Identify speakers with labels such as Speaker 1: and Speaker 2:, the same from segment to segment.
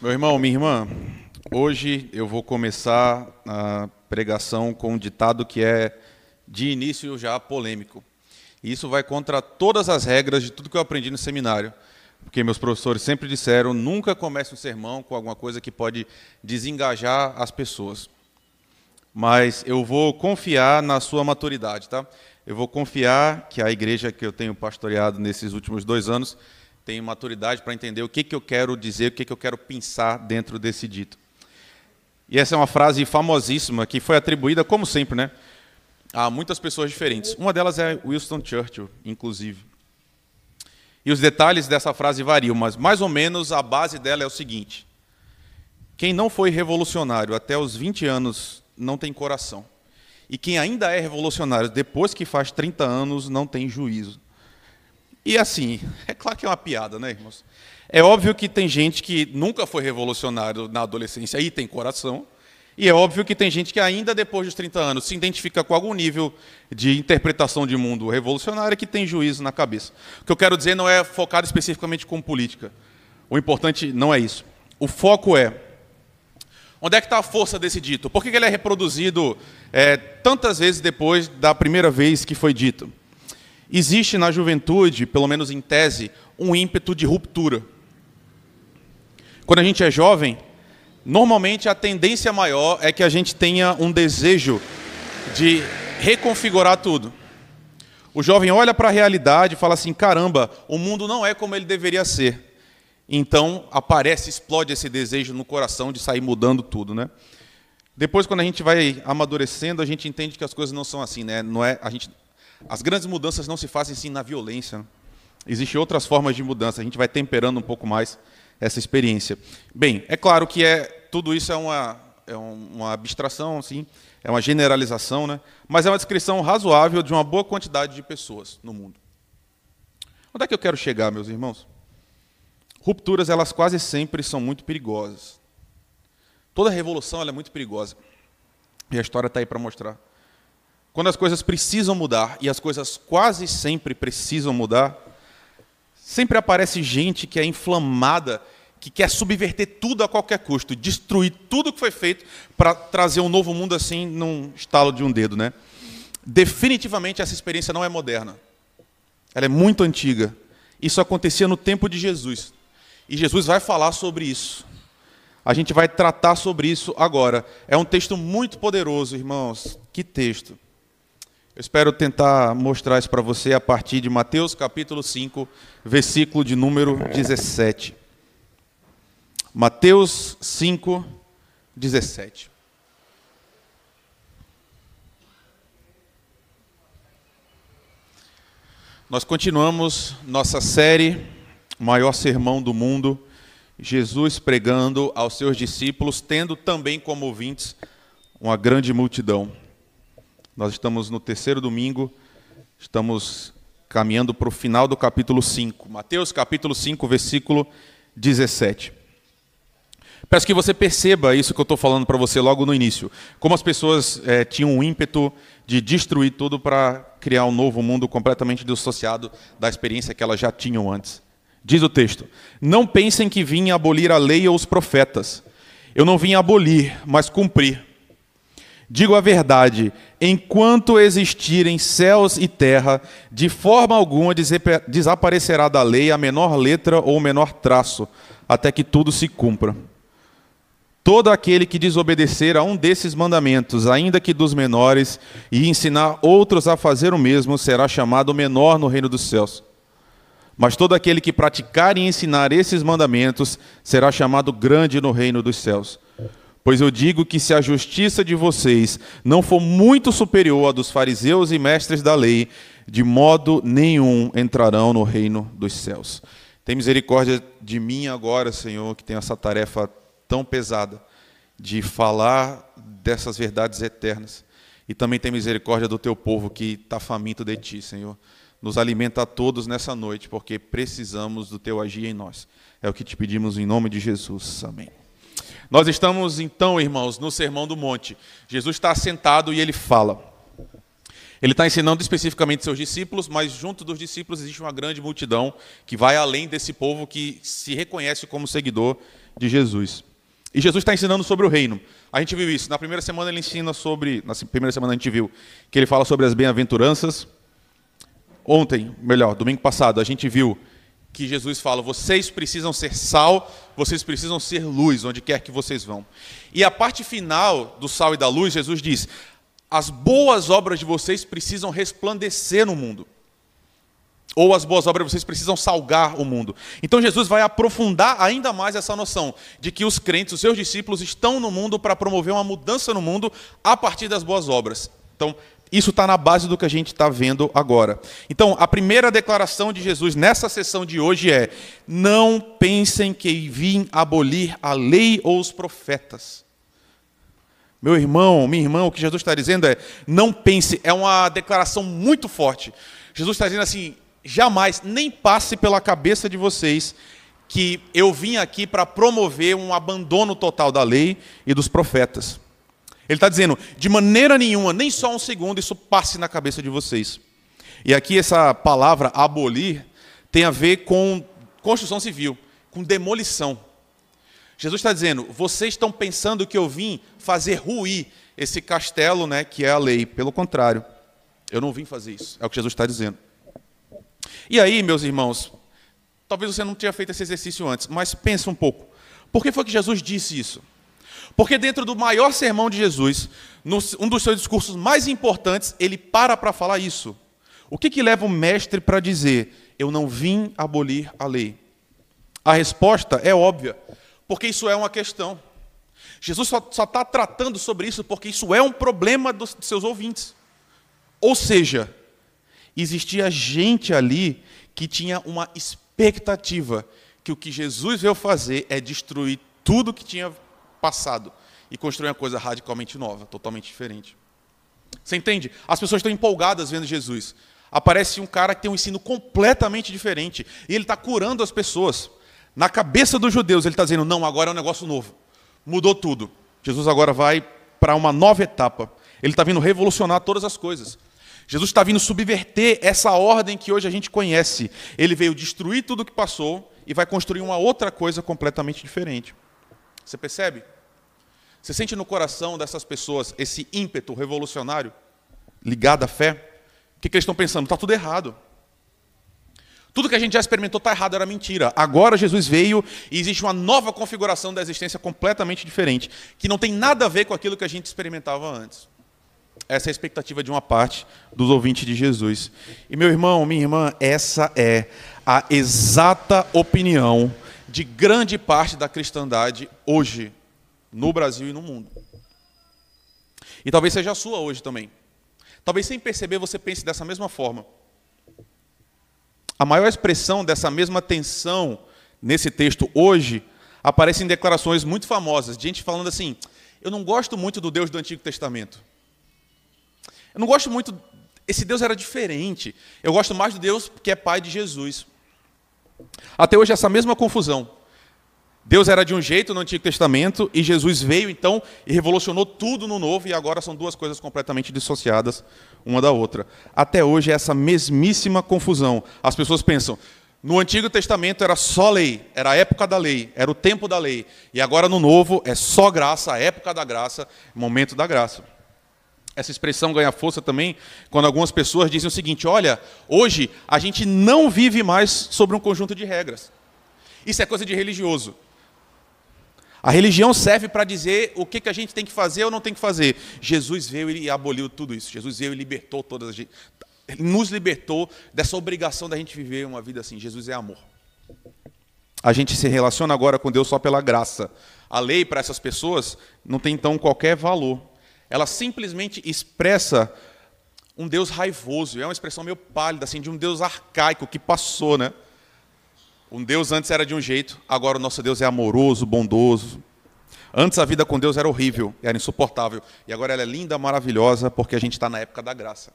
Speaker 1: Meu irmão, minha irmã, hoje eu vou começar a pregação com um ditado que é de início já polêmico. E isso vai contra todas as regras de tudo que eu aprendi no seminário. Porque meus professores sempre disseram: nunca comece um sermão com alguma coisa que pode desengajar as pessoas. Mas eu vou confiar na sua maturidade, tá? Eu vou confiar que a igreja que eu tenho pastoreado nesses últimos dois anos tenho maturidade para entender o que, que eu quero dizer, o que, que eu quero pensar dentro desse dito. E essa é uma frase famosíssima que foi atribuída, como sempre, né, a muitas pessoas diferentes. Uma delas é Winston Churchill, inclusive. E os detalhes dessa frase variam, mas mais ou menos a base dela é o seguinte: quem não foi revolucionário até os 20 anos não tem coração. E quem ainda é revolucionário depois que faz 30 anos não tem juízo. E assim, é claro que é uma piada, né, irmãos? É óbvio que tem gente que nunca foi revolucionário na adolescência e tem coração. E é óbvio que tem gente que ainda depois dos 30 anos se identifica com algum nível de interpretação de mundo revolucionário que tem juízo na cabeça. O que eu quero dizer não é focado especificamente com política. O importante não é isso. O foco é onde é que está a força desse dito? Por que ele é reproduzido é, tantas vezes depois da primeira vez que foi dito? Existe na juventude, pelo menos em tese, um ímpeto de ruptura. Quando a gente é jovem, normalmente a tendência maior é que a gente tenha um desejo de reconfigurar tudo. O jovem olha para a realidade e fala assim: caramba, o mundo não é como ele deveria ser. Então aparece, explode esse desejo no coração de sair mudando tudo, né? Depois, quando a gente vai amadurecendo, a gente entende que as coisas não são assim, né? Não é a gente as grandes mudanças não se fazem sim na violência. Existem outras formas de mudança. A gente vai temperando um pouco mais essa experiência. Bem, é claro que é, tudo isso é uma, é uma abstração, assim, é uma generalização, né? mas é uma descrição razoável de uma boa quantidade de pessoas no mundo. Onde é que eu quero chegar, meus irmãos? Rupturas, elas quase sempre são muito perigosas. Toda revolução é muito perigosa. E a história está aí para mostrar. Quando as coisas precisam mudar, e as coisas quase sempre precisam mudar, sempre aparece gente que é inflamada, que quer subverter tudo a qualquer custo, destruir tudo que foi feito para trazer um novo mundo assim num estalo de um dedo, né? Definitivamente essa experiência não é moderna. Ela é muito antiga. Isso acontecia no tempo de Jesus. E Jesus vai falar sobre isso. A gente vai tratar sobre isso agora. É um texto muito poderoso, irmãos. Que texto. Eu espero tentar mostrar isso para você a partir de Mateus capítulo 5, versículo de número 17. Mateus 5, 17. Nós continuamos nossa série Maior Sermão do Mundo, Jesus pregando aos seus discípulos, tendo também como ouvintes uma grande multidão. Nós estamos no terceiro domingo, estamos caminhando para o final do capítulo 5. Mateus capítulo 5, versículo 17. Peço que você perceba isso que eu estou falando para você logo no início. Como as pessoas é, tinham um ímpeto de destruir tudo para criar um novo mundo completamente dissociado da experiência que elas já tinham antes. Diz o texto: Não pensem que vim abolir a lei ou os profetas. Eu não vim abolir, mas cumprir. Digo a verdade, enquanto existirem céus e terra, de forma alguma desaparecerá da lei a menor letra ou o menor traço, até que tudo se cumpra. Todo aquele que desobedecer a um desses mandamentos, ainda que dos menores, e ensinar outros a fazer o mesmo, será chamado menor no reino dos céus. Mas todo aquele que praticar e ensinar esses mandamentos será chamado grande no reino dos céus. Pois eu digo que se a justiça de vocês não for muito superior à dos fariseus e mestres da lei, de modo nenhum entrarão no reino dos céus. Tem misericórdia de mim agora, Senhor, que tenho essa tarefa tão pesada de falar dessas verdades eternas. E também tem misericórdia do teu povo que está faminto de ti, Senhor. Nos alimenta a todos nessa noite, porque precisamos do teu agir em nós. É o que te pedimos em nome de Jesus. Amém. Nós estamos então, irmãos, no Sermão do Monte. Jesus está sentado e ele fala. Ele está ensinando especificamente seus discípulos, mas junto dos discípulos existe uma grande multidão que vai além desse povo que se reconhece como seguidor de Jesus. E Jesus está ensinando sobre o reino. A gente viu isso. Na primeira semana ele ensina sobre. Na primeira semana a gente viu que ele fala sobre as bem-aventuranças. Ontem, melhor, domingo passado, a gente viu que Jesus fala: vocês precisam ser sal, vocês precisam ser luz, onde quer que vocês vão. E a parte final do sal e da luz, Jesus diz: as boas obras de vocês precisam resplandecer no mundo. Ou as boas obras de vocês precisam salgar o mundo. Então Jesus vai aprofundar ainda mais essa noção de que os crentes, os seus discípulos, estão no mundo para promover uma mudança no mundo a partir das boas obras. Então, isso está na base do que a gente está vendo agora. Então, a primeira declaração de Jesus nessa sessão de hoje é: não pensem que vim abolir a lei ou os profetas. Meu irmão, minha irmã, o que Jesus está dizendo é: não pense, é uma declaração muito forte. Jesus está dizendo assim: jamais, nem passe pela cabeça de vocês que eu vim aqui para promover um abandono total da lei e dos profetas. Ele está dizendo: de maneira nenhuma, nem só um segundo, isso passe na cabeça de vocês. E aqui essa palavra abolir tem a ver com construção civil, com demolição. Jesus está dizendo: vocês estão pensando que eu vim fazer ruir esse castelo, né, que é a lei. Pelo contrário, eu não vim fazer isso. É o que Jesus está dizendo. E aí, meus irmãos, talvez você não tenha feito esse exercício antes, mas pensa um pouco. Por que foi que Jesus disse isso? Porque dentro do maior sermão de Jesus, um dos seus discursos mais importantes, ele para para falar isso. O que, que leva o mestre para dizer: Eu não vim abolir a lei? A resposta é óbvia porque isso é uma questão. Jesus só está tratando sobre isso porque isso é um problema dos, dos seus ouvintes. Ou seja, existia gente ali que tinha uma expectativa que o que Jesus veio fazer é destruir tudo que tinha passado e construir uma coisa radicalmente nova, totalmente diferente. Você entende? As pessoas estão empolgadas vendo Jesus. Aparece um cara que tem um ensino completamente diferente e ele está curando as pessoas. Na cabeça dos judeus, ele está dizendo: não, agora é um negócio novo. Mudou tudo. Jesus agora vai para uma nova etapa. Ele está vindo revolucionar todas as coisas. Jesus está vindo subverter essa ordem que hoje a gente conhece. Ele veio destruir tudo o que passou e vai construir uma outra coisa completamente diferente. Você percebe? Você sente no coração dessas pessoas esse ímpeto revolucionário ligado à fé? O que, que eles estão pensando? Está tudo errado. Tudo que a gente já experimentou está errado, era mentira. Agora Jesus veio e existe uma nova configuração da existência completamente diferente, que não tem nada a ver com aquilo que a gente experimentava antes. Essa é a expectativa de uma parte dos ouvintes de Jesus. E meu irmão, minha irmã, essa é a exata opinião de grande parte da cristandade hoje, no Brasil e no mundo. E talvez seja a sua hoje também. Talvez sem perceber você pense dessa mesma forma. A maior expressão dessa mesma tensão nesse texto hoje aparece em declarações muito famosas, de gente falando assim: eu não gosto muito do Deus do Antigo Testamento. Eu não gosto muito. Esse Deus era diferente. Eu gosto mais do Deus que é pai de Jesus. Até hoje, essa mesma confusão. Deus era de um jeito no Antigo Testamento e Jesus veio então e revolucionou tudo no Novo e agora são duas coisas completamente dissociadas uma da outra. Até hoje é essa mesmíssima confusão. As pessoas pensam, no Antigo Testamento era só lei, era a época da lei, era o tempo da lei. E agora no Novo é só graça, a época da graça, momento da graça. Essa expressão ganha força também quando algumas pessoas dizem o seguinte: olha, hoje a gente não vive mais sobre um conjunto de regras. Isso é coisa de religioso. A religião serve para dizer o que, que a gente tem que fazer ou não tem que fazer. Jesus veio e aboliu tudo isso. Jesus veio e libertou todas as nos libertou dessa obrigação da gente viver uma vida assim. Jesus é amor. A gente se relaciona agora com Deus só pela graça. A lei para essas pessoas não tem então qualquer valor. Ela simplesmente expressa um Deus raivoso. É uma expressão meio pálida assim de um Deus arcaico que passou, né? Um Deus antes era de um jeito, agora o nosso Deus é amoroso, bondoso. Antes a vida com Deus era horrível, era insuportável. E agora ela é linda, maravilhosa, porque a gente está na época da graça.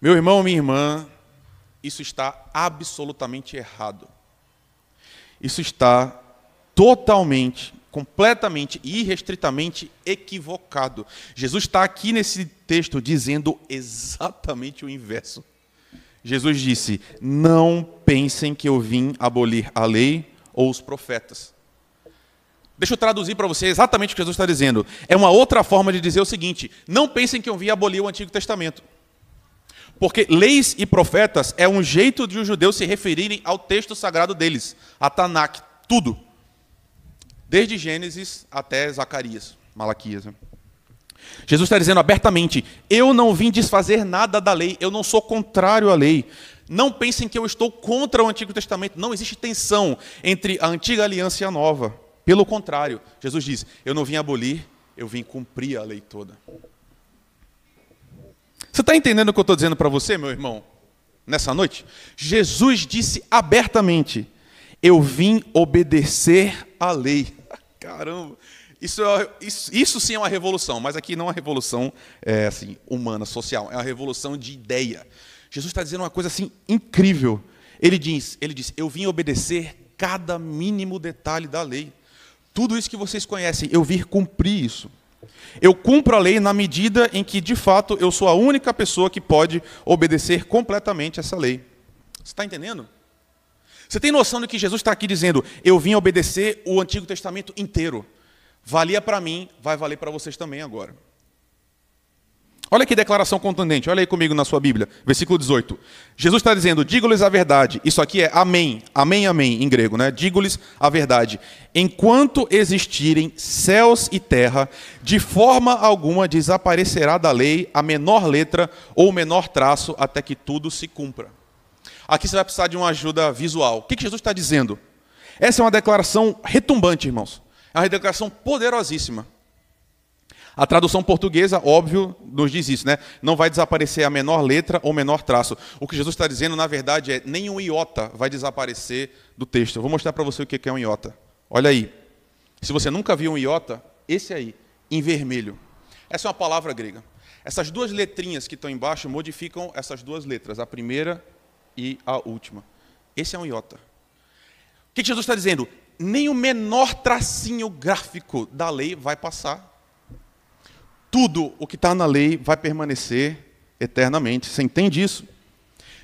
Speaker 1: Meu irmão, minha irmã, isso está absolutamente errado. Isso está totalmente completamente e irrestritamente equivocado. Jesus está aqui nesse texto dizendo exatamente o inverso. Jesus disse: Não pensem que eu vim abolir a lei ou os profetas. Deixa eu traduzir para você exatamente o que Jesus está dizendo. É uma outra forma de dizer o seguinte: não pensem que eu vim abolir o Antigo Testamento. Porque leis e profetas é um jeito de os judeus se referirem ao texto sagrado deles, a Tanakh, tudo. Desde Gênesis até Zacarias, Malaquias. Né? Jesus está dizendo abertamente: eu não vim desfazer nada da lei, eu não sou contrário à lei. Não pensem que eu estou contra o Antigo Testamento. Não existe tensão entre a antiga aliança e a nova. Pelo contrário, Jesus diz: Eu não vim abolir, eu vim cumprir a lei toda. Você está entendendo o que eu estou dizendo para você, meu irmão, nessa noite? Jesus disse abertamente: Eu vim obedecer à lei. Caramba! Isso, é, isso, isso, sim é uma revolução, mas aqui não é uma revolução é, assim, humana, social, é uma revolução de ideia. Jesus está dizendo uma coisa assim incrível. Ele diz, ele diz, eu vim obedecer cada mínimo detalhe da lei. Tudo isso que vocês conhecem, eu vim cumprir isso. Eu cumpro a lei na medida em que, de fato, eu sou a única pessoa que pode obedecer completamente essa lei. Você está entendendo? Você tem noção do que Jesus está aqui dizendo? Eu vim obedecer o Antigo Testamento inteiro. Valia para mim, vai valer para vocês também agora. Olha que declaração contundente, olha aí comigo na sua Bíblia, versículo 18. Jesus está dizendo: digo-lhes a verdade. Isso aqui é amém, amém, amém, em grego, né? Digo-lhes a verdade. Enquanto existirem céus e terra, de forma alguma desaparecerá da lei a menor letra ou menor traço, até que tudo se cumpra. Aqui você vai precisar de uma ajuda visual. O que Jesus está dizendo? Essa é uma declaração retumbante, irmãos. É uma declaração poderosíssima. A tradução portuguesa, óbvio, nos diz isso, né? Não vai desaparecer a menor letra ou menor traço. O que Jesus está dizendo, na verdade, é nenhum iota vai desaparecer do texto. Eu vou mostrar para você o que é um iota. Olha aí. Se você nunca viu um iota, esse aí, em vermelho. Essa é uma palavra grega. Essas duas letrinhas que estão embaixo modificam essas duas letras, a primeira e a última. Esse é um iota. O que Jesus está dizendo? Nem o menor tracinho gráfico da lei vai passar tudo o que está na lei vai permanecer eternamente. Você entende isso?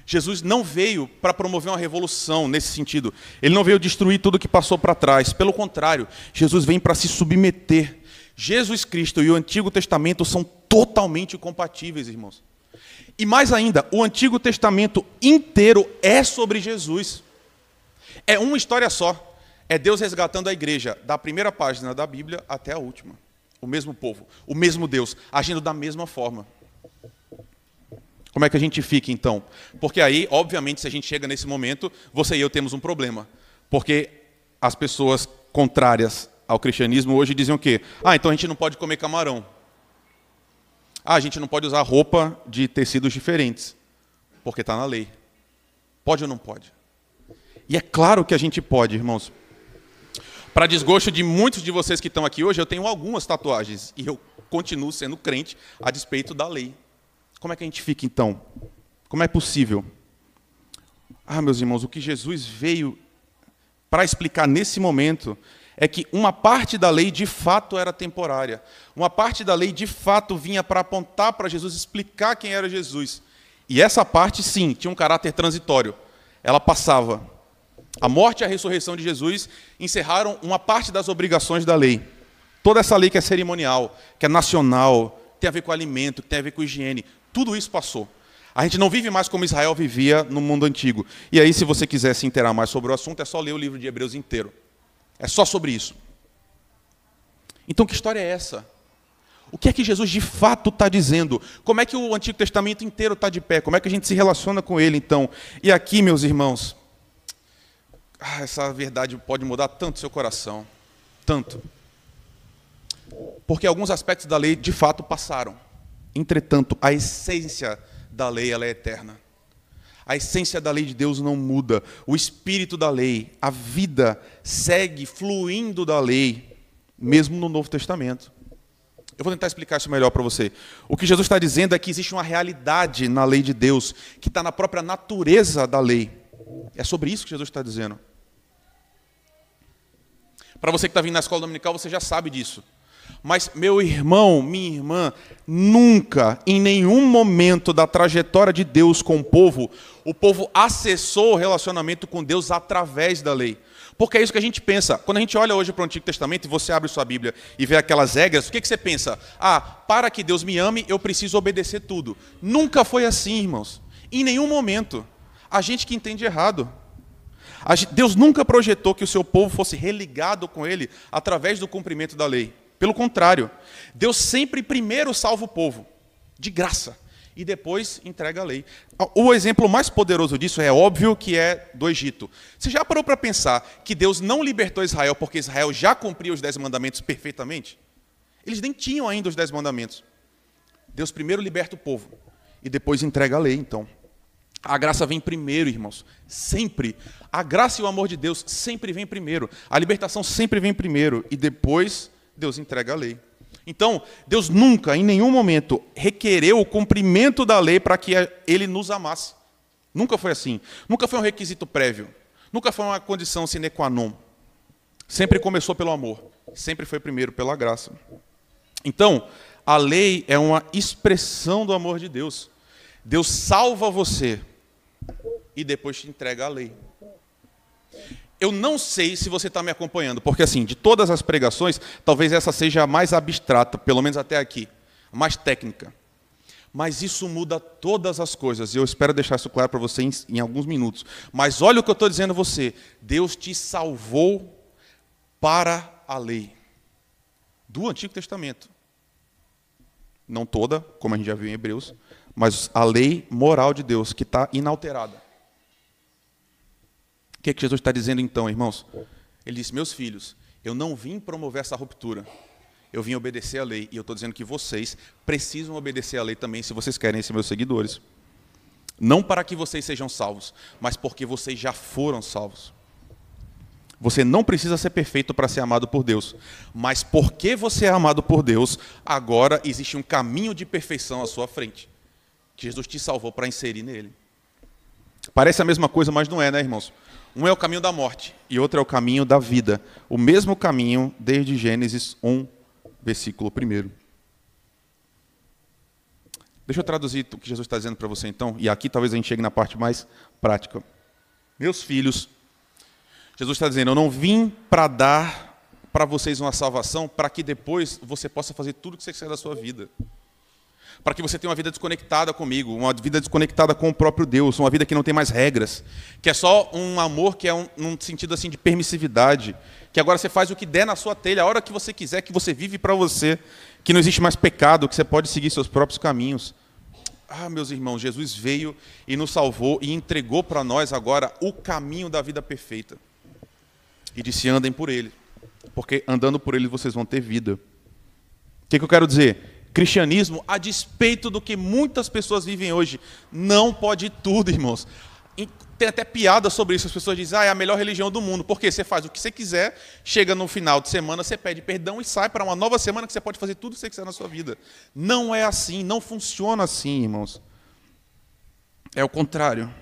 Speaker 1: Jesus não veio para promover uma revolução nesse sentido. Ele não veio destruir tudo que passou para trás. Pelo contrário, Jesus vem para se submeter. Jesus Cristo e o Antigo Testamento são totalmente compatíveis, irmãos. E mais ainda, o Antigo Testamento inteiro é sobre Jesus. É uma história só. É Deus resgatando a igreja, da primeira página da Bíblia até a última o mesmo povo, o mesmo Deus, agindo da mesma forma. Como é que a gente fica então? Porque aí, obviamente, se a gente chega nesse momento, você e eu temos um problema. Porque as pessoas contrárias ao cristianismo hoje dizem o quê? Ah, então a gente não pode comer camarão. Ah, a gente não pode usar roupa de tecidos diferentes, porque está na lei. Pode ou não pode? E é claro que a gente pode, irmãos. Para desgosto de muitos de vocês que estão aqui hoje, eu tenho algumas tatuagens e eu continuo sendo crente a despeito da lei. Como é que a gente fica então? Como é possível? Ah, meus irmãos, o que Jesus veio para explicar nesse momento é que uma parte da lei de fato era temporária. Uma parte da lei de fato vinha para apontar para Jesus, explicar quem era Jesus. E essa parte, sim, tinha um caráter transitório. Ela passava. A morte e a ressurreição de Jesus encerraram uma parte das obrigações da lei. Toda essa lei que é cerimonial, que é nacional, tem a ver com alimento, que tem a ver com higiene, tudo isso passou. A gente não vive mais como Israel vivia no mundo antigo. E aí, se você quiser se inteirar mais sobre o assunto, é só ler o livro de Hebreus inteiro. É só sobre isso. Então, que história é essa? O que é que Jesus de fato está dizendo? Como é que o Antigo Testamento inteiro está de pé? Como é que a gente se relaciona com ele, então? E aqui, meus irmãos, ah, essa verdade pode mudar tanto seu coração. Tanto. Porque alguns aspectos da lei de fato passaram. Entretanto, a essência da lei ela é eterna. A essência da lei de Deus não muda. O espírito da lei, a vida segue fluindo da lei, mesmo no Novo Testamento. Eu vou tentar explicar isso melhor para você. O que Jesus está dizendo é que existe uma realidade na lei de Deus, que está na própria natureza da lei. É sobre isso que Jesus está dizendo. Para você que está vindo na escola dominical, você já sabe disso. Mas, meu irmão, minha irmã, nunca, em nenhum momento da trajetória de Deus com o povo, o povo acessou o relacionamento com Deus através da lei. Porque é isso que a gente pensa. Quando a gente olha hoje para o Antigo Testamento e você abre sua Bíblia e vê aquelas regras, o que, que você pensa? Ah, para que Deus me ame, eu preciso obedecer tudo. Nunca foi assim, irmãos. Em nenhum momento. A gente que entende errado. Deus nunca projetou que o seu povo fosse religado com ele através do cumprimento da lei. Pelo contrário, Deus sempre primeiro salva o povo, de graça, e depois entrega a lei. O exemplo mais poderoso disso é óbvio que é do Egito. Você já parou para pensar que Deus não libertou Israel porque Israel já cumpria os dez mandamentos perfeitamente? Eles nem tinham ainda os dez mandamentos. Deus primeiro liberta o povo e depois entrega a lei, então. A graça vem primeiro, irmãos. Sempre. A graça e o amor de Deus sempre vem primeiro. A libertação sempre vem primeiro. E depois Deus entrega a lei. Então, Deus nunca, em nenhum momento, requereu o cumprimento da lei para que ele nos amasse. Nunca foi assim. Nunca foi um requisito prévio. Nunca foi uma condição sine qua non. Sempre começou pelo amor. Sempre foi primeiro pela graça. Então, a lei é uma expressão do amor de Deus. Deus salva você e depois te entrega a lei. Eu não sei se você está me acompanhando, porque assim, de todas as pregações, talvez essa seja a mais abstrata, pelo menos até aqui, mais técnica. Mas isso muda todas as coisas, e eu espero deixar isso claro para você em, em, alguns minutos. Mas olha o que eu estou dizendo a você: Deus te salvou para a lei do Antigo Testamento. Não toda, como a gente já viu em Hebreus, mas a lei moral de Deus, que está inalterada. O que, é que Jesus está dizendo então, irmãos? Ele disse: Meus filhos, eu não vim promover essa ruptura. Eu vim obedecer a lei. E eu estou dizendo que vocês precisam obedecer a lei também, se vocês querem ser meus seguidores. Não para que vocês sejam salvos, mas porque vocês já foram salvos. Você não precisa ser perfeito para ser amado por Deus, mas porque você é amado por Deus, agora existe um caminho de perfeição à sua frente. Jesus te salvou para inserir nele. Parece a mesma coisa, mas não é, né, irmãos? Um é o caminho da morte e outro é o caminho da vida. O mesmo caminho desde Gênesis 1, versículo 1. Deixa eu traduzir o que Jesus está dizendo para você então, e aqui talvez a gente chegue na parte mais prática. Meus filhos, Jesus está dizendo: Eu não vim para dar para vocês uma salvação para que depois você possa fazer tudo o que você quiser da sua vida para que você tenha uma vida desconectada comigo, uma vida desconectada com o próprio Deus, uma vida que não tem mais regras, que é só um amor que é um, num sentido assim de permissividade, que agora você faz o que der na sua telha, a hora que você quiser, que você vive para você, que não existe mais pecado, que você pode seguir seus próprios caminhos. Ah, meus irmãos, Jesus veio e nos salvou e entregou para nós agora o caminho da vida perfeita. E disse: andem por ele, porque andando por ele vocês vão ter vida. O que, que eu quero dizer? Cristianismo, a despeito do que muitas pessoas vivem hoje, não pode tudo, irmãos. Tem até piada sobre isso, as pessoas dizem, ah, é a melhor religião do mundo, porque você faz o que você quiser, chega no final de semana, você pede perdão e sai para uma nova semana que você pode fazer tudo o que você quiser na sua vida. Não é assim, não funciona assim, irmãos. É o contrário.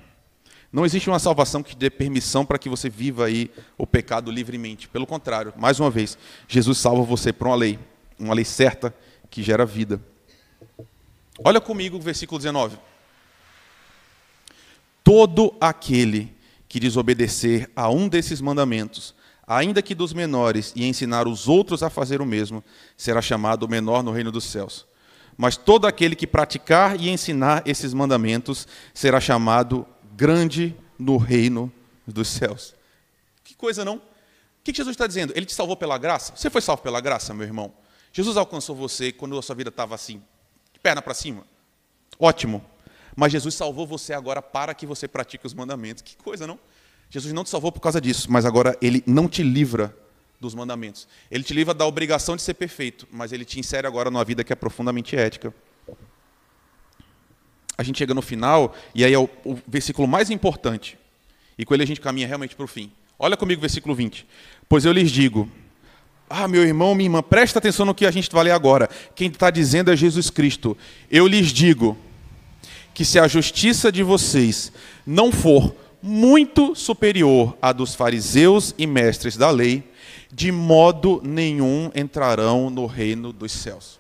Speaker 1: Não existe uma salvação que dê permissão para que você viva aí o pecado livremente. Pelo contrário, mais uma vez, Jesus salva você por uma lei, uma lei certa que gera vida. Olha comigo o versículo 19. Todo aquele que desobedecer a um desses mandamentos, ainda que dos menores, e ensinar os outros a fazer o mesmo, será chamado menor no reino dos céus. Mas todo aquele que praticar e ensinar esses mandamentos será chamado grande no reino dos céus. Que coisa, não? O que Jesus está dizendo? Ele te salvou pela graça? Você foi salvo pela graça, meu irmão? Jesus alcançou você quando a sua vida estava assim, de perna para cima. Ótimo. Mas Jesus salvou você agora para que você pratique os mandamentos. Que coisa, não? Jesus não te salvou por causa disso, mas agora ele não te livra dos mandamentos. Ele te livra da obrigação de ser perfeito, mas ele te insere agora numa vida que é profundamente ética. A gente chega no final, e aí é o, o versículo mais importante. E com ele a gente caminha realmente para o fim. Olha comigo o versículo 20. Pois eu lhes digo: ah, meu irmão, minha irmã, presta atenção no que a gente vai ler agora. Quem está dizendo é Jesus Cristo. Eu lhes digo que se a justiça de vocês não for muito superior à dos fariseus e mestres da lei, de modo nenhum entrarão no reino dos céus.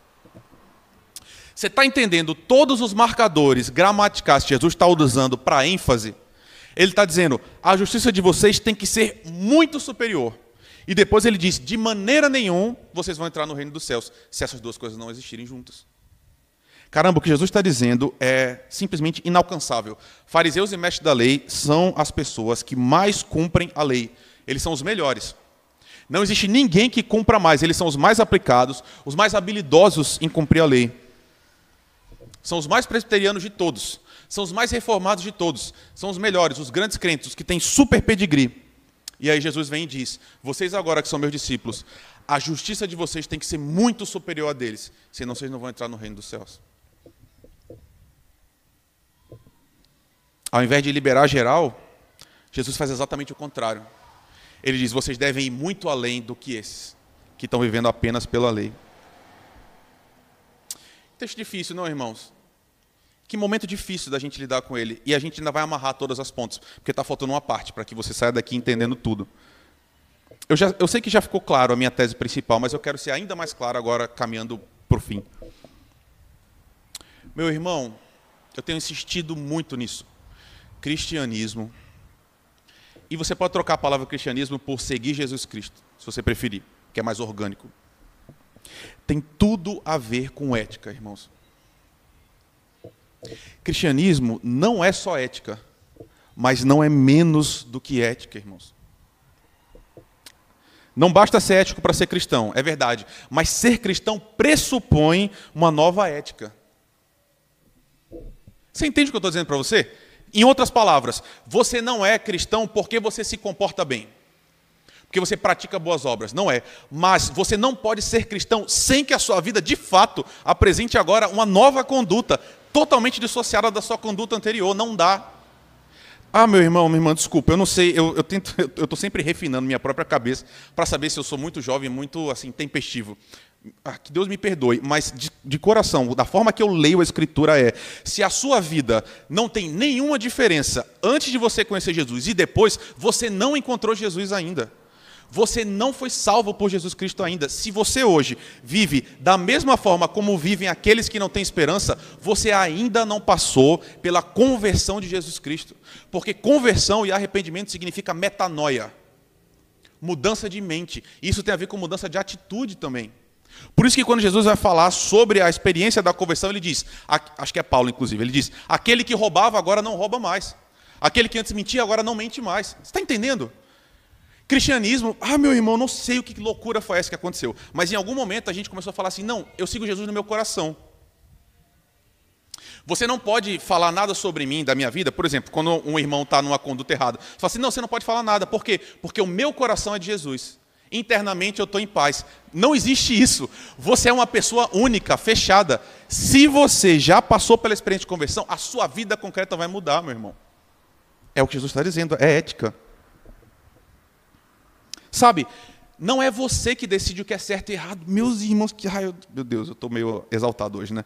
Speaker 1: Você está entendendo todos os marcadores gramaticais que Jesus está usando para ênfase? Ele está dizendo: a justiça de vocês tem que ser muito superior. E depois ele diz: de maneira nenhuma vocês vão entrar no reino dos céus, se essas duas coisas não existirem juntas. Caramba, o que Jesus está dizendo é simplesmente inalcançável. Fariseus e mestres da lei são as pessoas que mais cumprem a lei. Eles são os melhores. Não existe ninguém que cumpra mais. Eles são os mais aplicados, os mais habilidosos em cumprir a lei. São os mais presbiterianos de todos. São os mais reformados de todos. São os melhores, os grandes crentes, os que têm super pedigree. E aí Jesus vem e diz: Vocês agora que são meus discípulos, a justiça de vocês tem que ser muito superior a deles, senão vocês não vão entrar no reino dos céus. Ao invés de liberar geral, Jesus faz exatamente o contrário. Ele diz: vocês devem ir muito além do que esses, que estão vivendo apenas pela lei. Texto difícil, não, irmãos? Que momento difícil da gente lidar com ele. E a gente ainda vai amarrar todas as pontas, porque está faltando uma parte para que você saia daqui entendendo tudo. Eu, já, eu sei que já ficou claro a minha tese principal, mas eu quero ser ainda mais claro agora, caminhando para o fim. Meu irmão, eu tenho insistido muito nisso. Cristianismo. E você pode trocar a palavra cristianismo por seguir Jesus Cristo, se você preferir, que é mais orgânico. Tem tudo a ver com ética, irmãos. Cristianismo não é só ética, mas não é menos do que ética, irmãos. Não basta ser ético para ser cristão, é verdade, mas ser cristão pressupõe uma nova ética. Você entende o que eu estou dizendo para você? Em outras palavras, você não é cristão porque você se comporta bem, porque você pratica boas obras, não é. Mas você não pode ser cristão sem que a sua vida, de fato, apresente agora uma nova conduta, totalmente dissociada da sua conduta anterior. Não dá. Ah, meu irmão, minha irmã, desculpa, eu não sei, eu, eu tento, eu estou sempre refinando minha própria cabeça para saber se eu sou muito jovem, muito assim tempestivo. Ah, que Deus me perdoe, mas de, de, coração, da forma que eu leio a Escritura é: se a sua vida não tem nenhuma diferença antes de você conhecer Jesus e depois, você não encontrou Jesus ainda. Você não foi salvo por Jesus Cristo ainda. Se você hoje vive da mesma forma como vivem aqueles que não têm esperança, você ainda não passou pela conversão de Jesus Cristo. Porque conversão e arrependimento significa metanoia mudança de mente. Isso tem a ver com mudança de atitude também. Por isso que quando Jesus vai falar sobre a experiência da conversão, ele diz, acho que é Paulo inclusive, ele diz: aquele que roubava agora não rouba mais. Aquele que antes mentia agora não mente mais. Você está entendendo? Cristianismo, ah, meu irmão, não sei o que loucura foi essa que aconteceu. Mas em algum momento a gente começou a falar assim: não, eu sigo Jesus no meu coração. Você não pode falar nada sobre mim, da minha vida. Por exemplo, quando um irmão está numa conduta errada, você fala assim: não, você não pode falar nada. Por quê? Porque o meu coração é de Jesus. Internamente eu estou em paz. Não existe isso. Você é uma pessoa única, fechada. Se você já passou pela experiência de conversão, a sua vida concreta vai mudar, meu irmão. É o que Jesus está dizendo, é ética. Sabe, não é você que decide o que é certo e errado. Meus irmãos, que raio. Meu Deus, eu estou meio exaltado hoje, né?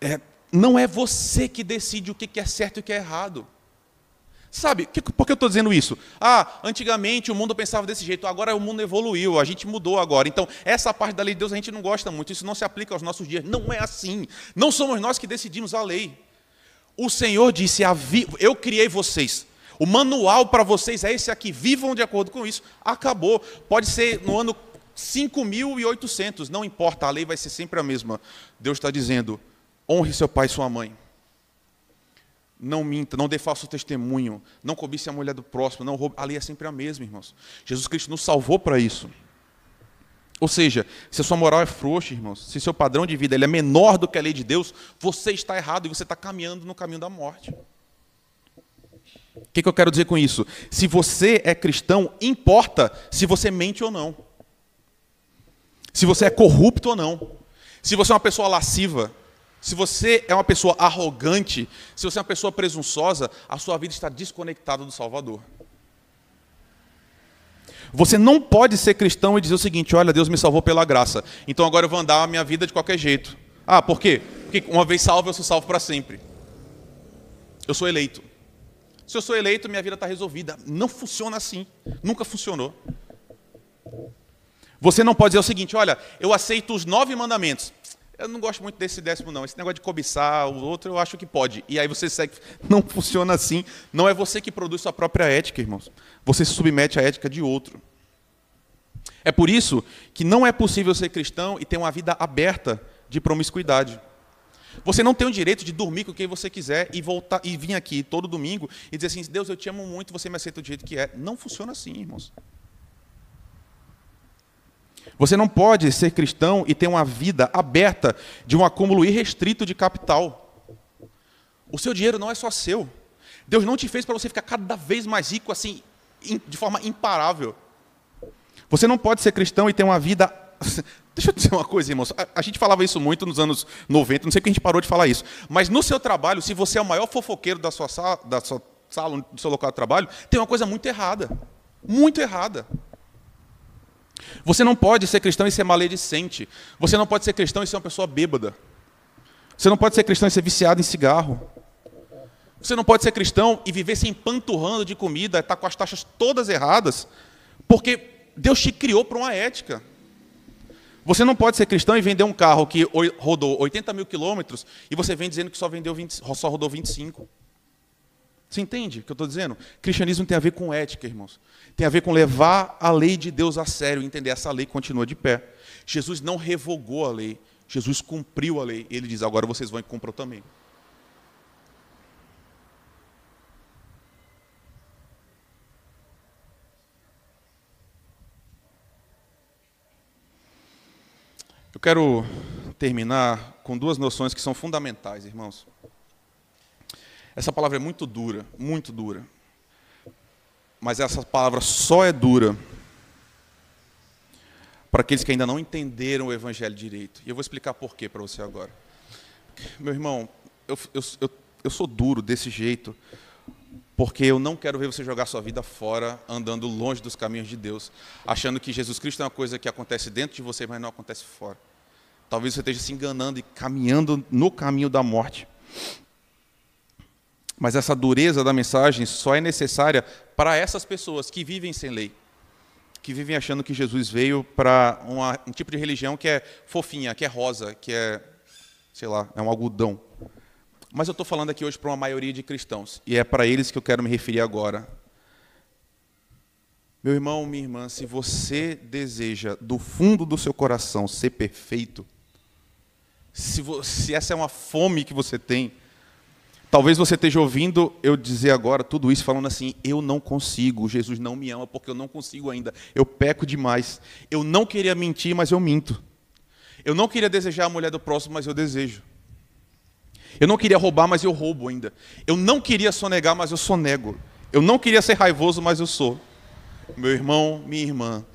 Speaker 1: É, não é você que decide o que é certo e o que é errado. Sabe, por que eu estou dizendo isso? Ah, antigamente o mundo pensava desse jeito, agora o mundo evoluiu, a gente mudou agora. Então, essa parte da lei de Deus a gente não gosta muito, isso não se aplica aos nossos dias. Não é assim. Não somos nós que decidimos a lei. O Senhor disse: Eu criei vocês, o manual para vocês é esse aqui, vivam de acordo com isso. Acabou. Pode ser no ano 5.800, não importa, a lei vai ser sempre a mesma. Deus está dizendo: honre seu pai e sua mãe. Não minta, não dê falso testemunho, não cobice a mulher do próximo, não roube. A lei é sempre a mesma, irmãos. Jesus Cristo nos salvou para isso. Ou seja, se a sua moral é frouxa, irmãos, se seu padrão de vida ele é menor do que a lei de Deus, você está errado e você está caminhando no caminho da morte. O que, que eu quero dizer com isso? Se você é cristão, importa se você mente ou não. Se você é corrupto ou não. Se você é uma pessoa lasciva. Se você é uma pessoa arrogante. Se você é uma pessoa presunçosa, a sua vida está desconectada do Salvador. Você não pode ser cristão e dizer o seguinte: olha, Deus me salvou pela graça, então agora eu vou andar a minha vida de qualquer jeito. Ah, por quê? Porque uma vez salvo, eu sou salvo para sempre. Eu sou eleito. Se eu sou eleito, minha vida está resolvida. Não funciona assim. Nunca funcionou. Você não pode dizer o seguinte: olha, eu aceito os nove mandamentos. Eu não gosto muito desse décimo, não. Esse negócio de cobiçar o outro, eu acho que pode. E aí você segue. Não funciona assim. Não é você que produz sua própria ética, irmãos. Você se submete à ética de outro. É por isso que não é possível ser cristão e ter uma vida aberta de promiscuidade. Você não tem o direito de dormir com quem você quiser e voltar e vir aqui todo domingo e dizer assim: Deus, eu te amo muito, você me aceita do jeito que é. Não funciona assim, irmãos. Você não pode ser cristão e ter uma vida aberta de um acúmulo irrestrito de capital. O seu dinheiro não é só seu. Deus não te fez para você ficar cada vez mais rico assim, de forma imparável. Você não pode ser cristão e ter uma vida. Deixa eu dizer uma coisa, irmãos. A, gente falava isso muito nos anos 90, não sei que a gente parou de falar isso. Mas no seu trabalho, se você é o maior fofoqueiro da sua sala, da sua sala do seu local de trabalho, tem uma coisa muito errada. Muito errada. Você não pode ser cristão e ser maledicente. Você não pode ser cristão e ser uma pessoa bêbada. Você não pode ser cristão e ser viciado em cigarro. Você não pode ser cristão e viver se empanturrando de comida, estar com as taxas todas erradas, porque Deus te criou para uma ética. Você não pode ser cristão e vender um carro que rodou 80 mil quilômetros e você vem dizendo que só, vendeu 20, só rodou 25. Você entende o que eu estou dizendo? Cristianismo tem a ver com ética, irmãos. Tem a ver com levar a lei de Deus a sério, entender essa lei continua de pé. Jesus não revogou a lei, Jesus cumpriu a lei. Ele diz: agora vocês vão e cumpram também. Eu quero terminar com duas noções que são fundamentais, irmãos. Essa palavra é muito dura, muito dura. Mas essa palavra só é dura para aqueles que ainda não entenderam o Evangelho direito. E eu vou explicar por quê para você agora. Meu irmão, eu, eu, eu, eu sou duro desse jeito, porque eu não quero ver você jogar sua vida fora, andando longe dos caminhos de Deus, achando que Jesus Cristo é uma coisa que acontece dentro de você, mas não acontece fora. Talvez você esteja se enganando e caminhando no caminho da morte. Mas essa dureza da mensagem só é necessária para essas pessoas que vivem sem lei, que vivem achando que Jesus veio para um tipo de religião que é fofinha, que é rosa, que é, sei lá, é um algodão. Mas eu estou falando aqui hoje para uma maioria de cristãos, e é para eles que eu quero me referir agora. Meu irmão, minha irmã, se você deseja do fundo do seu coração ser perfeito, se, você, se essa é uma fome que você tem, Talvez você esteja ouvindo eu dizer agora tudo isso falando assim: eu não consigo, Jesus não me ama porque eu não consigo ainda, eu peco demais. Eu não queria mentir, mas eu minto. Eu não queria desejar a mulher do próximo, mas eu desejo. Eu não queria roubar, mas eu roubo ainda. Eu não queria sonegar, mas eu sonego. Eu não queria ser raivoso, mas eu sou. Meu irmão, minha irmã,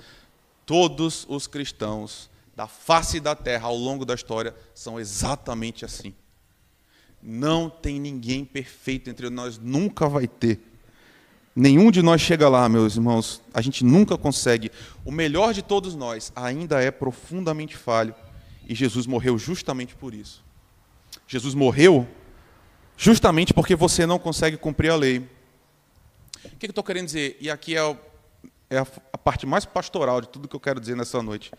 Speaker 1: todos os cristãos da face da terra ao longo da história são exatamente assim. Não tem ninguém perfeito entre nós, nunca vai ter. Nenhum de nós chega lá, meus irmãos. A gente nunca consegue. O melhor de todos nós ainda é profundamente falho. E Jesus morreu justamente por isso. Jesus morreu justamente porque você não consegue cumprir a lei. O que eu estou querendo dizer? E aqui é, é a parte mais pastoral de tudo que eu quero dizer nessa noite.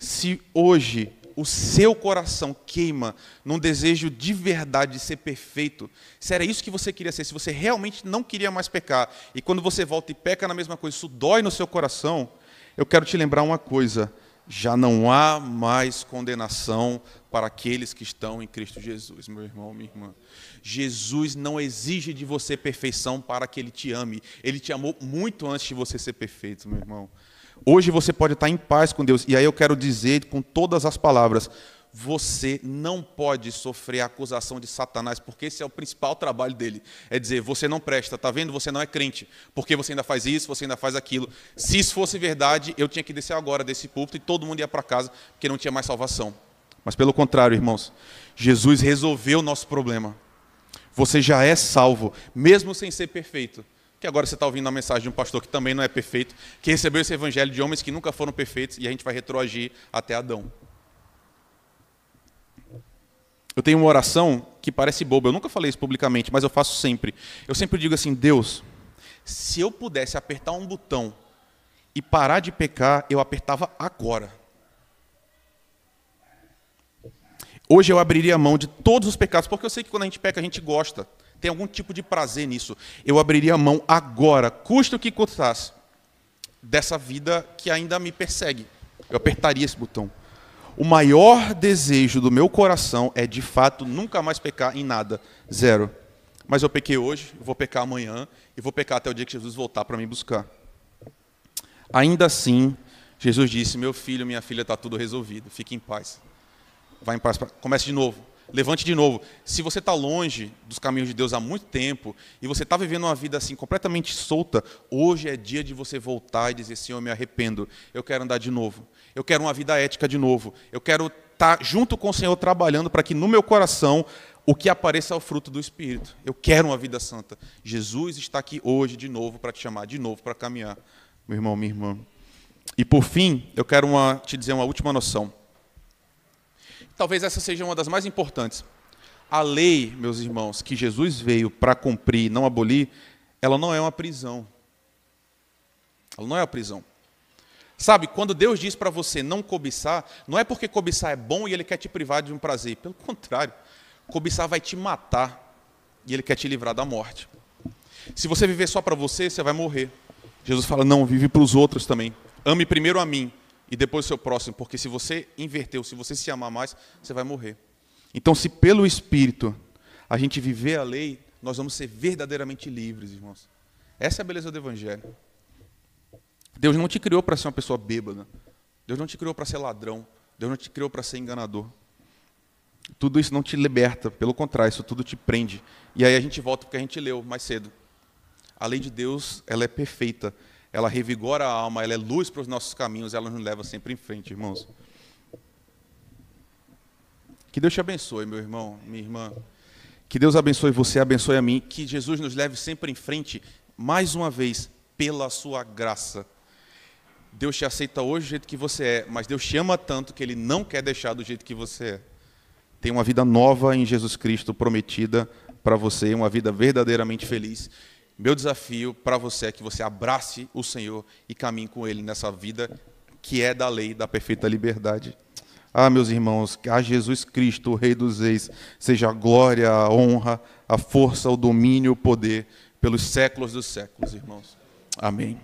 Speaker 1: Se hoje o seu coração queima num desejo de verdade de ser perfeito, se era isso que você queria ser, se você realmente não queria mais pecar, e quando você volta e peca na mesma coisa, isso dói no seu coração, eu quero te lembrar uma coisa: já não há mais condenação para aqueles que estão em Cristo Jesus, meu irmão, minha irmã. Jesus não exige de você perfeição para que ele te ame. Ele te amou muito antes de você ser perfeito, meu irmão. Hoje você pode estar em paz com Deus. E aí eu quero dizer com todas as palavras: você não pode sofrer a acusação de Satanás, porque esse é o principal trabalho dele. É dizer, você não presta, está vendo? Você não é crente, porque você ainda faz isso, você ainda faz aquilo. Se isso fosse verdade, eu tinha que descer agora desse púlpito e todo mundo ia para casa, porque não tinha mais salvação. Mas pelo contrário, irmãos, Jesus resolveu o nosso problema. Você já é salvo, mesmo sem ser perfeito que agora você está ouvindo a mensagem de um pastor que também não é perfeito, que recebeu esse evangelho de homens que nunca foram perfeitos e a gente vai retroagir até Adão. Eu tenho uma oração que parece boba, eu nunca falei isso publicamente, mas eu faço sempre. Eu sempre digo assim: Deus, se eu pudesse apertar um botão e parar de pecar, eu apertava agora. Hoje eu abriria a mão de todos os pecados, porque eu sei que quando a gente peca, a gente gosta, tem algum tipo de prazer nisso. Eu abriria a mão agora, custa o que custasse, dessa vida que ainda me persegue. Eu apertaria esse botão. O maior desejo do meu coração é, de fato, nunca mais pecar em nada. Zero. Mas eu pequei hoje, vou pecar amanhã, e vou pecar até o dia que Jesus voltar para me buscar. Ainda assim, Jesus disse: Meu filho, minha filha, está tudo resolvido, fique em paz. Vai em paz. Comece de novo. Levante de novo. Se você está longe dos caminhos de Deus há muito tempo e você está vivendo uma vida assim completamente solta, hoje é dia de você voltar e dizer: Senhor, eu me arrependo. Eu quero andar de novo. Eu quero uma vida ética de novo. Eu quero estar tá junto com o Senhor trabalhando para que no meu coração o que apareça é o fruto do Espírito. Eu quero uma vida santa. Jesus está aqui hoje de novo para te chamar, de novo para caminhar, meu irmão, minha irmã. E por fim, eu quero uma, te dizer uma última noção. Talvez essa seja uma das mais importantes. A lei, meus irmãos, que Jesus veio para cumprir, não abolir, ela não é uma prisão. Ela não é uma prisão. Sabe, quando Deus diz para você não cobiçar, não é porque cobiçar é bom e Ele quer te privar de um prazer. Pelo contrário, cobiçar vai te matar e Ele quer te livrar da morte. Se você viver só para você, você vai morrer. Jesus fala: não, vive para os outros também. Ame primeiro a mim, e depois o seu próximo, porque se você inverteu, se você se amar mais, você vai morrer. Então, se pelo Espírito a gente viver a lei, nós vamos ser verdadeiramente livres, irmãos. Essa é a beleza do Evangelho. Deus não te criou para ser uma pessoa bêbada. Deus não te criou para ser ladrão. Deus não te criou para ser enganador. Tudo isso não te liberta, pelo contrário, isso tudo te prende. E aí a gente volta porque a gente leu mais cedo. A lei de Deus, ela é perfeita ela revigora a alma, ela é luz para os nossos caminhos, ela nos leva sempre em frente, irmãos. Que Deus te abençoe, meu irmão, minha irmã. Que Deus abençoe você, abençoe a mim. Que Jesus nos leve sempre em frente, mais uma vez, pela sua graça. Deus te aceita hoje do jeito que você é, mas Deus te ama tanto que Ele não quer deixar do jeito que você é. Tem uma vida nova em Jesus Cristo prometida para você, uma vida verdadeiramente feliz. Meu desafio para você é que você abrace o Senhor e caminhe com Ele nessa vida que é da lei da perfeita liberdade. Ah, meus irmãos, a Jesus Cristo, o Rei dos Reis, seja a glória, a honra, a força, o domínio, o poder pelos séculos dos séculos, irmãos. Amém.